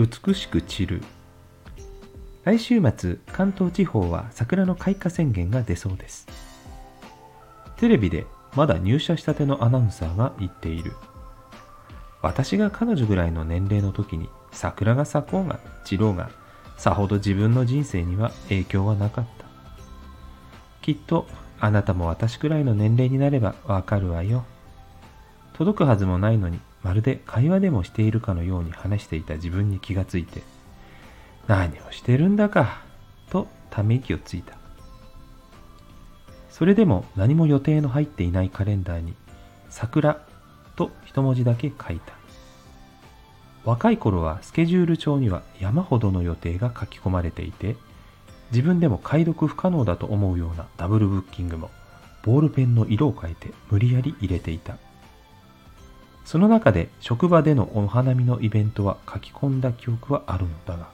美しく散る。来週末関東地方は桜の開花宣言が出そうです。テレビでまだ入社したてのアナウンサーが言っている。私が彼女ぐらいの年齢の時に桜が咲こうが散ろうがさほど自分の人生には影響はなかった。きっとあなたも私くらいの年齢になればわかるわよ。届くはずもないのにまるで会話でもしているかのように話していた自分に気がついて何をしてるんだかとため息をついた。それでも何も予定の入っていないカレンダーに桜と一文字だけ書いた。若い頃はスケジュール帳には山ほどの予定が書き込まれていて自分でも解読不可能だと思うようなダブルブッキングもボールペンの色を変えて無理やり入れていた。その中で職場でのお花見のイベントは書き込んだ記憶はあるのだが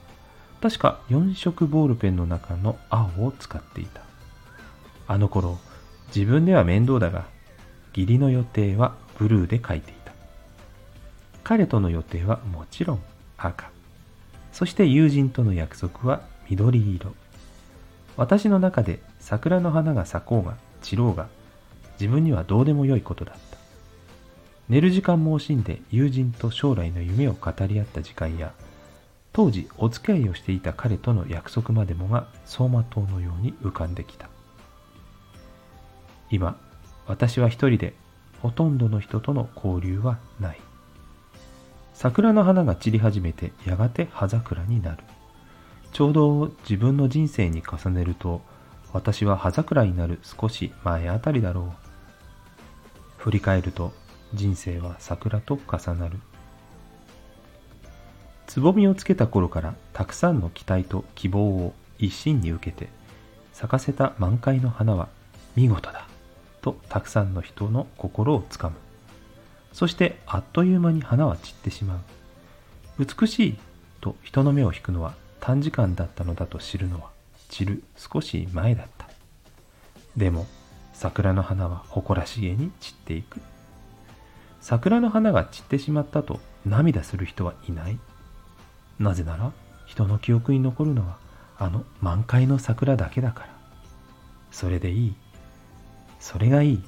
確か4色ボールペンの中の青を使っていた。あの頃自分では面倒だが義理の予定はブルーで書いていた。彼との予定はもちろん赤。そして友人との約束は緑色。私の中で桜の花が咲こうが散ろうが自分にはどうでもよいことだった。寝る時間も惜しんで友人と将来の夢を語り合った時間や当時お付き合いをしていた彼との約束までもが走馬灯のように浮かんできた。今私は一人でほとんどの人との交流はない。桜の花が散り始めてやがて葉桜になる。ちょうど自分の人生に重ねると私は葉桜になる少し前あたりだろう。振り返ると人生は桜と重なる。つぼみをつけた頃からたくさんの期待と希望を一心に受けて咲かせた満開の花は見事だとたくさんの人の心をつかむ。そしてあっという間に花は散ってしまう。美しいと人の目を引くのは短時間だったのだと知るのは散る少し前だった。でも桜の花は誇らしげに散っていく。桜の花が散ってしまったと涙する人はいない？なぜなら人の記憶に残るのはあの満開の桜だけだから。それでいい。それがいい。